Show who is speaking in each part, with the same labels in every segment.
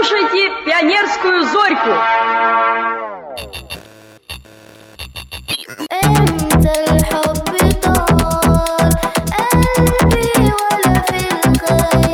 Speaker 1: Слушайте пионерскую зорьку.
Speaker 2: انت الحب طار قلبي ولا في الخيال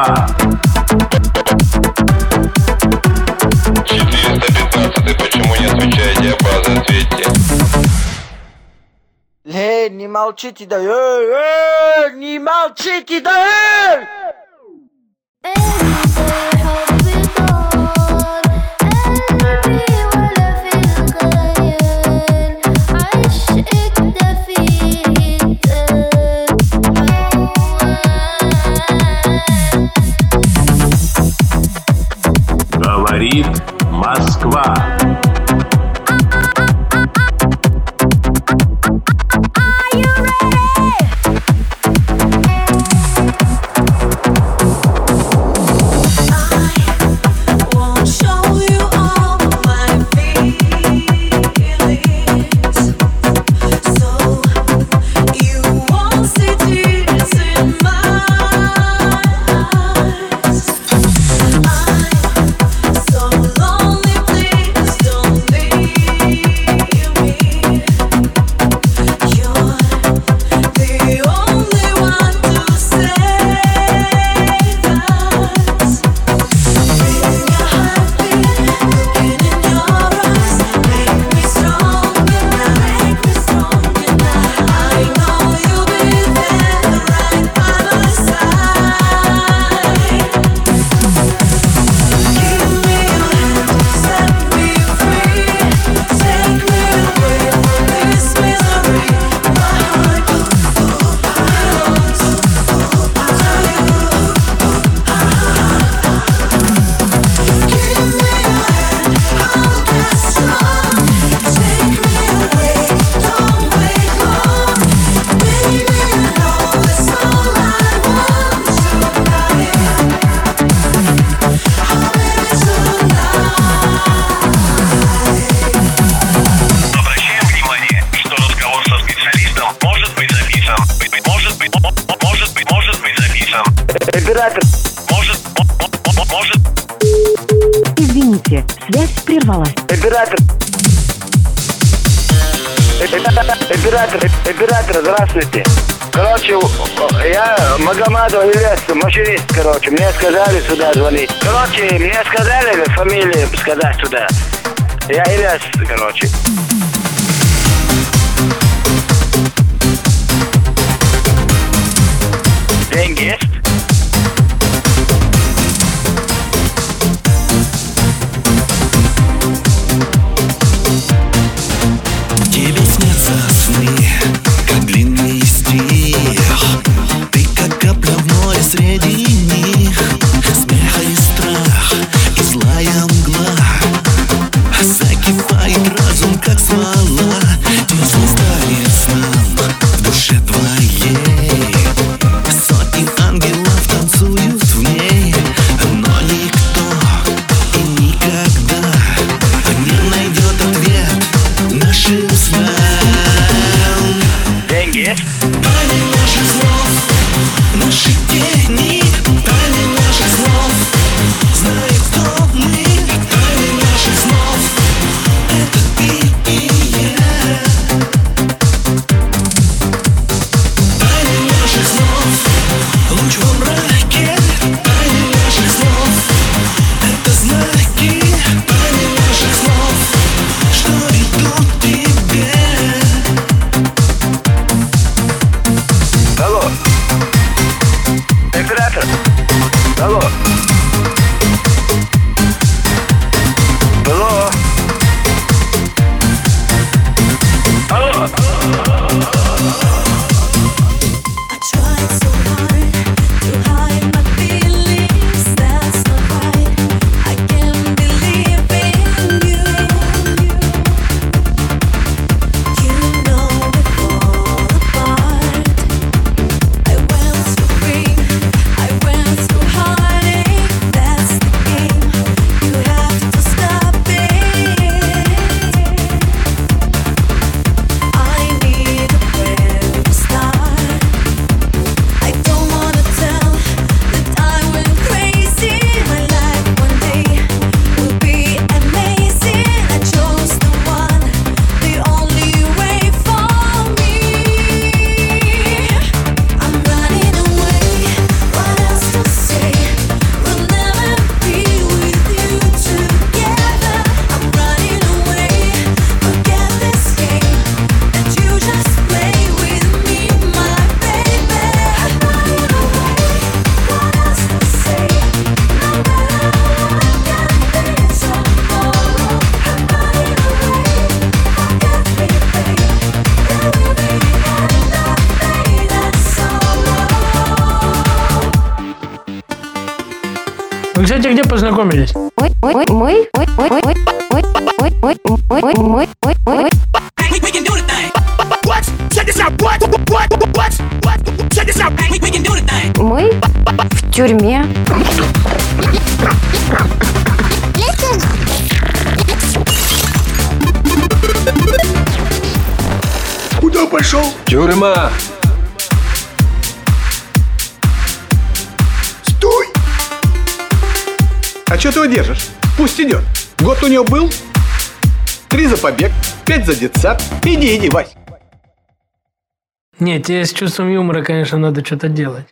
Speaker 3: 415 почему не отвечаете, база ответьте.
Speaker 4: Эй, не молчите, да, эй, эй, не молчите, да, эй!
Speaker 5: Говорит Москва.
Speaker 6: Извините, связь прервалась.
Speaker 4: оператор. Оператор, оператор, здравствуйте. Короче, я Магомадов Ильяс, машинист, короче. Мне сказали сюда звонить. Короче, мне сказали фамилию сказать сюда. Я Ильяс, короче. Деньги есть?
Speaker 7: всех Ты как капля в море среди них. Смех и страх, и злая мгла. Закипает разум, как смола. Тесно станет нам в душе твоей. Сотни ангелов
Speaker 8: танцуют в ней Но никто и никогда Не найдет ответ нашим снам Деньги где познакомились? Мы в тюрьме.
Speaker 9: Куда пошел?
Speaker 10: Тюрьма.
Speaker 9: Что ты его держишь? Пусть идет. Год у него был. Три за побег, пять за детсад. Иди, иди, Вась.
Speaker 6: Нет, тебе с чувством юмора, конечно, надо что-то делать.